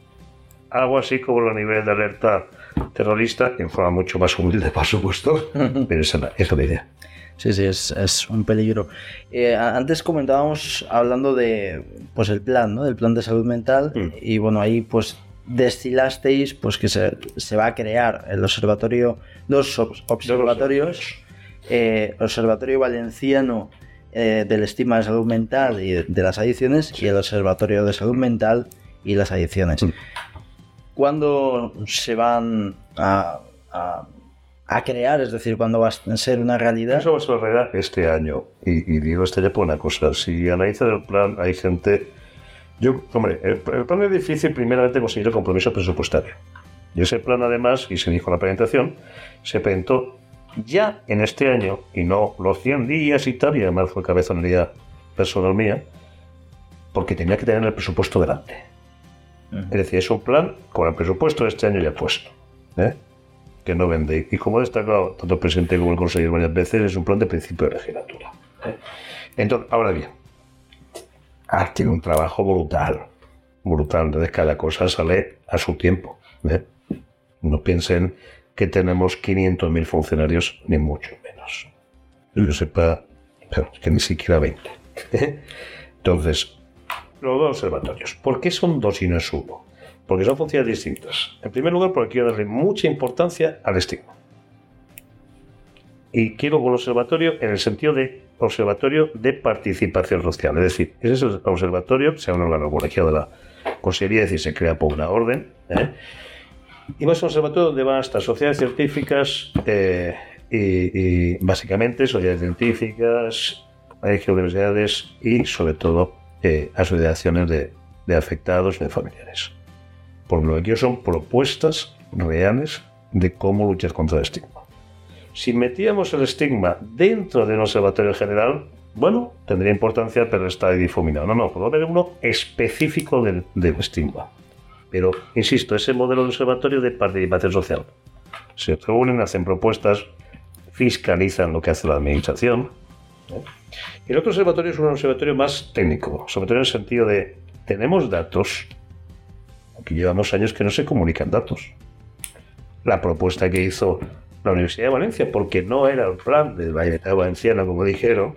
Algo así como a nivel de alerta terrorista, en forma mucho más humilde, por supuesto, pero esa es la idea. Sí, sí, es, es un peligro. Eh, antes comentábamos hablando de pues el plan, ¿no? Del plan de salud mental. Mm. Y bueno, ahí pues destilasteis pues que se, se va a crear el observatorio, dos ob- observatorios, eh, Observatorio Valenciano eh, del estigma de salud mental y de, de las adicciones y el Observatorio de salud mental y las adicciones. Mm. ¿Cuándo se van a, a- a crear? Es decir, ¿cuándo va a ser una realidad? Eso va a ser la realidad este año. Y, y digo este año por una cosa. Si analizas el plan, hay gente... Yo, hombre, el, el plan es difícil primeramente conseguir el compromiso presupuestario. Y ese plan, además, y se dijo en la presentación, se presentó ya en este año, y no los 100 días y tal, y además fue cabezonería personal mía, porque tenía que tener el presupuesto delante. Es decir, es un plan con el presupuesto de este año ya puesto. ¿eh? Que no vende. Y como he destacado tanto el presidente como el consejero varias veces, es un plan de principio de legislatura. ¿eh? Entonces, ahora bien, ah, tiene un trabajo brutal, brutal. Entonces, cada cosa sale a su tiempo. ¿eh? No piensen que tenemos 500.000 funcionarios, ni mucho menos. Yo sepa, pero es que ni siquiera 20. ¿eh? Entonces, los dos observatorios. ¿Por qué son dos y no es uno? Porque son funciones distintas. En primer lugar, porque quiero darle mucha importancia al estigma. Y quiero un observatorio en el sentido de observatorio de participación social. Es decir, ese es el observatorio, sea un órgano colegiado de la Consejería, es decir, se crea por una orden. ¿eh? Y va a ser un observatorio donde van a estar sociedades científicas eh, y, y básicamente sociedades científicas, universidades y sobre todo eh, asociaciones de, de afectados y de familiares. Por lo que quiero son propuestas reales de cómo luchar contra el estigma. Si metíamos el estigma dentro de un observatorio general, bueno, tendría importancia, pero está difuminado. No, no, puedo haber uno específico del, del estigma. Pero, insisto, ese modelo de observatorio de participación social. Se reúnen, hacen propuestas, fiscalizan lo que hace la administración. Y el otro observatorio es un observatorio más técnico, observatorio en el sentido de, tenemos datos, aquí llevamos años que no se comunican datos. La propuesta que hizo la Universidad de Valencia, porque no era el plan de la Universidad Valenciana, como dijeron,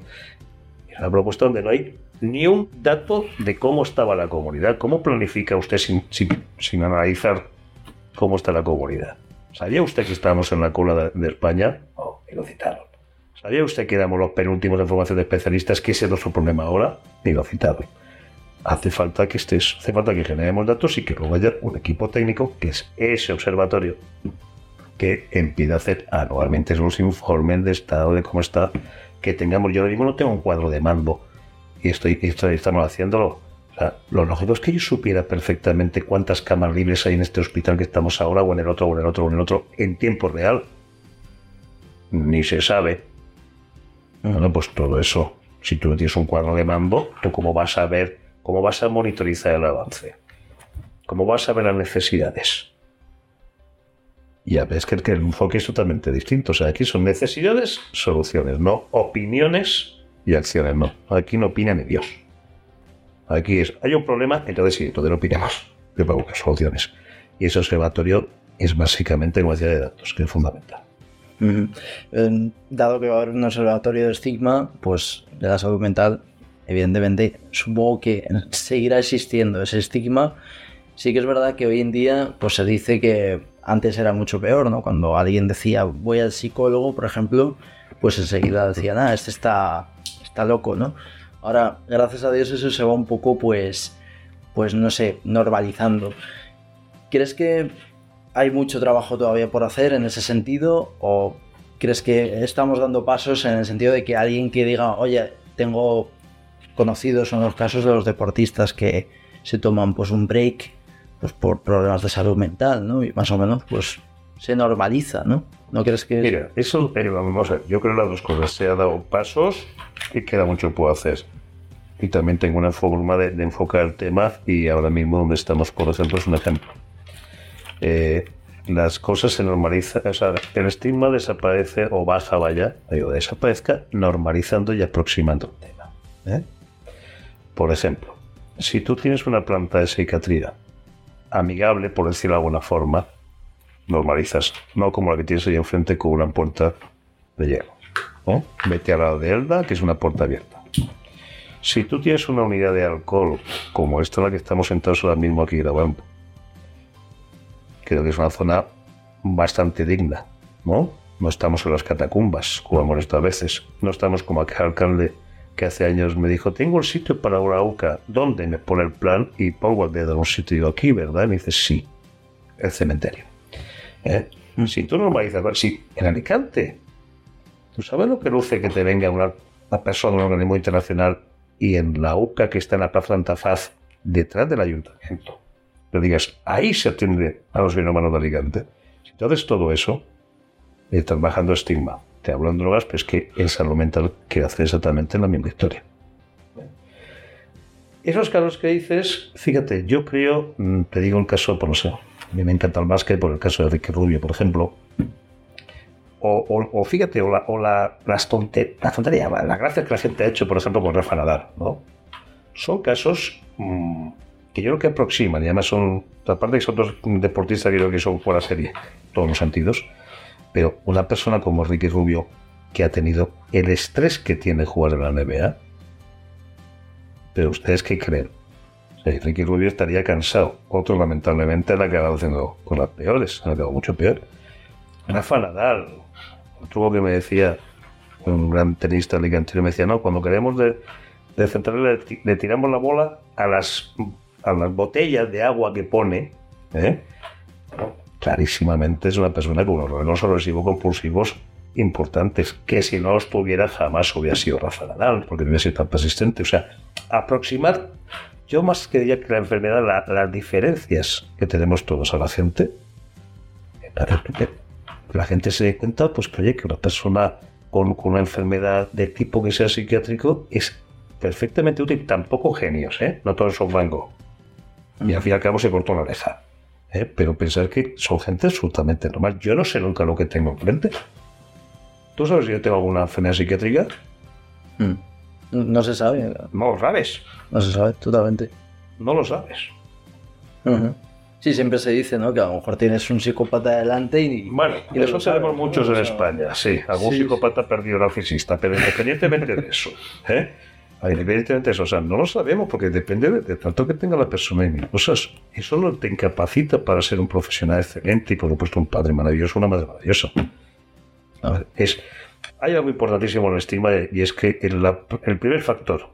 era una propuesta donde no hay ni un dato de cómo estaba la comunidad. ¿Cómo planifica usted sin, sin, analizar cómo está la comunidad? ¿Sabía usted que estábamos en la cola de, España? Oh, y lo citaron. ¿Sabía usted que éramos los penúltimos en formación de especialistas? Que ese es nuestro problema ahora? Ni lo citaron. Hace falta que estés, hace falta que generemos datos y que luego haya un equipo técnico que es ese observatorio que empiece a hacer anualmente los informes de estado de cómo está, que tengamos, yo ahora mismo no tengo un cuadro de mando y estoy, estamos haciéndolo. O sea, lo lógico es que yo supiera perfectamente cuántas camas libres hay en este hospital que estamos ahora, o en el otro, o en el otro, o en el otro, en tiempo real. Ni se sabe. Bueno, pues todo eso. Si tú no tienes un cuadro de mando, ¿tú cómo vas a ver, cómo vas a monitorizar el avance? ¿Cómo vas a ver las necesidades? Ya ves que, que el enfoque es totalmente distinto. O sea, aquí son necesidades, soluciones, no opiniones y acciones. No, aquí no opina ni Dios. Aquí es, hay un problema, entonces sí, entonces no opinamos. Que para buscar soluciones. Y ese observatorio es básicamente como de datos, que es fundamental. Dado que va a haber un observatorio de estigma, pues de la salud mental, evidentemente, supongo que seguirá existiendo ese estigma. Sí que es verdad que hoy en día, pues se dice que antes era mucho peor, ¿no? Cuando alguien decía voy al psicólogo, por ejemplo, pues enseguida decían, ah, este está, está loco, ¿no? Ahora, gracias a Dios, eso se va un poco, pues, pues no sé, normalizando. ¿Crees que hay mucho trabajo todavía por hacer en ese sentido? ¿O crees que estamos dando pasos en el sentido de que alguien que diga, oye, tengo conocidos son los casos de los deportistas que se toman pues un break pues por problemas de salud mental, ¿no? Y más o menos pues se normaliza, ¿no? ¿No crees que...? Mira, eso, vamos a ver, yo creo las dos cosas. Se ha dado pasos y queda mucho por hacer. Y también tengo una forma de, enfocar el tema y ahora mismo donde estamos, por ejemplo, es un ejemplo. Eh, las cosas se normalizan, o sea, el estigma desaparece o baja, vaya, o desaparezca, normalizando y aproximando el tema. ¿eh? Por ejemplo, si tú tienes una planta de psiquiatría amigable, por decirlo de alguna forma, normalizas, no como la que tienes ahí enfrente con una puerta de hierro. ¿no? Vete a la de Elda, que es una puerta abierta. Si tú tienes una unidad de alcohol, como esta en la que estamos sentados ahora mismo aquí grabando, creo que es una zona bastante digna, ¿no? No estamos en las catacumbas, como hemos estado a veces. No estamos como aquel alcalde que hace años me dijo, tengo un sitio para una UCA, ¿dónde? Me pone el plan y pongo el dedo en un sitio y digo, aquí, ¿verdad? Y me dice, sí, el cementerio. ¿Eh? Si tú normalizas, si en Alicante, ¿tú sabes lo que luce que te venga una, persona de un organismo internacional y en la UCA que está en la Plaza Antafaz, detrás del ayuntamiento, le digas, ahí se atiende a los humanos de Alicante? Entonces todo eso, estás bajando estigma. Te hablo en drogas, pero es que el salud mental quiere hacer exactamente la misma historia. Esos casos que dices, fíjate, yo creo, mm, te digo el caso, por no sé, a mí me encanta el básquet por el caso de Ricky Rubio, por ejemplo. O, fíjate, o, la, o la, las la tontería, la gracia que la gente ha hecho, por ejemplo, con Rafa Nadal, ¿no? Son casos mm, que yo creo que aproximan, y además son, aparte que son dos deportistas que creo que son fuera serie, todos los sentidos, pero una persona como Ricky Rubio, que ha tenido el estrés que tiene jugar en la NBA, pero ustedes qué creen? Ricky Rubio estaría cansado. Otro, lamentablemente, han acabado haciendo las peores, han acabado mucho peor. Rafa Nadal, otro que me decía, un gran tenista ligantino, me decía, no, cuando queremos de, de le, tiramos la bola a las, a las botellas de agua que pone, ¿eh? Clarísimamente es una persona con unos problemas agresivos compulsivos importantes, que si no los tuviera jamás hubiera sido Rafa Nadal, porque no hubiera sido tan persistente. O sea, aproximar yo más que diría que la enfermedad, las diferencias que tenemos todos a la gente, para que la gente se dé cuenta, pues que oye, que una persona con, una enfermedad de tipo que sea psiquiátrico es perfectamente útil, tampoco genios, ¿eh? No todos son Van Y al fin y al cabo se cortó una oreja. ¿Eh? Pero pensar que son gente absolutamente normal. Yo no sé nunca lo que tengo enfrente. ¿Tú sabes si yo tengo alguna enfermedad psiquiátrica? Mm. No se sabe. No lo sabes. No se sabe, totalmente. No lo sabes. Sí, siempre se dice, ¿no? Que a lo mejor tienes un psicópata delante y... Bueno, y eso sabemos muchos en España, sí. Algún psicópata perdió el narcisista, pero independientemente de eso, ¿eh? Independientemente de eso, o sea, no lo sabemos porque depende de, tanto que tenga la persona y cosas. Eso no te incapacita para ser un profesional excelente y, por supuesto, un padre maravilloso, una madre maravillosa. Es hay algo importantísimo en el estigma y es que el, primer factor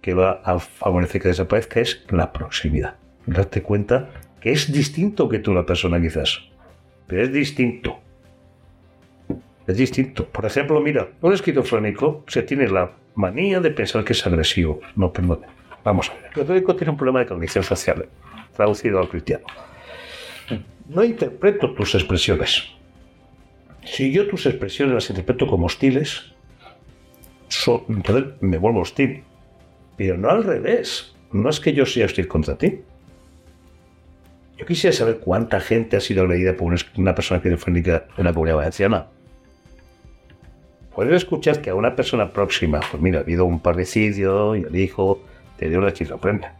que va a favorecer que desaparezca es la proximidad. Darte cuenta que es distinto que tú la persona quizás, pero es distinto. Es distinto. Por ejemplo, mira, un esquizofrénico se tiene la manía de pensar que es agresivo. No, perdón. Vamos a ver. El católico tiene un problema de cognición social, traducido al cristiano. No interpreto tus expresiones. Si yo tus expresiones las interpreto como hostiles, entonces me vuelvo hostil. Pero no al revés. No es que yo sea hostil contra ti. Yo quisiera saber cuánta gente ha sido agredida por una persona esquizofrénica en la comunidad valenciana. Puedes escuchar que a una persona próxima, pues mira, ha habido un parricidio y el hijo te dio una esquizofrenia.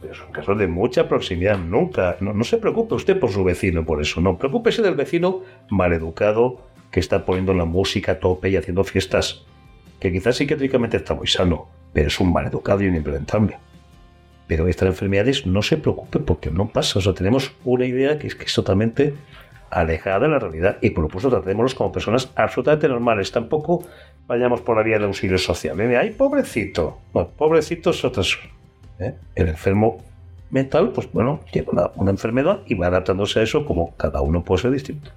Pero son casos de mucha proximidad. Nunca, no, se preocupe usted por su vecino por eso. No, preocúpese del vecino maleducado que está poniendo la música a tope y haciendo fiestas. Que quizás psiquiátricamente está muy sano, pero es un maleducado y un implantable. Pero estas enfermedades no se preocupe porque no pasa. O sea, tenemos una idea que es, que es totalmente alejada de la realidad y por supuesto tratémoslos como personas absolutamente normales. Tampoco vayamos por la vía del auxilio social. ¿eh? ¡Ay, pobrecito! Pobrecito es otra ¿eh? El enfermo mental, pues bueno, tiene una, enfermedad y va adaptándose a eso como cada uno puede ser distinto.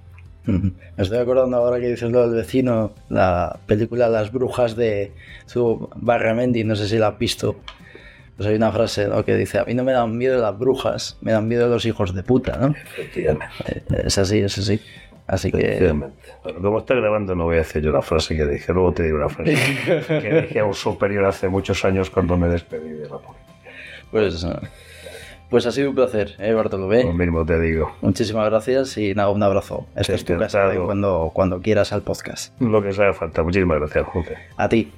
Me estoy acordando ahora que dices lo vecino, la película Las Brujas de su Barramendi, no sé si la has visto. Pues hay una frase que dice, a mí no me dan miedo las brujas, me dan miedo los hijos de puta, ¿no? Efectivamente. Eh, es así, es así. Así que... Bueno, como está grabando no voy a decir yo la frase que dije, luego te digo una frase que dije a un superior hace muchos años cuando me despedí de la política. Pues, pues ha sido un placer, ¿eh, Bartolomé? Lo mismo te digo. Muchísimas gracias y nada, un abrazo. Esta es tu casa cuando, cuando quieras al podcast. Lo que sea falta. Muchísimas gracias, José. A ti.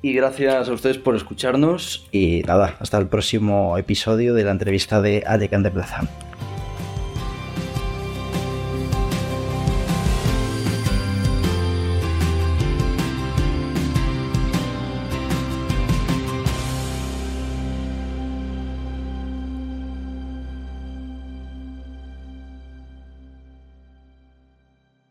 Y gracias a ustedes por escucharnos y nada, hasta el próximo episodio de la entrevista de Alicante Plaza.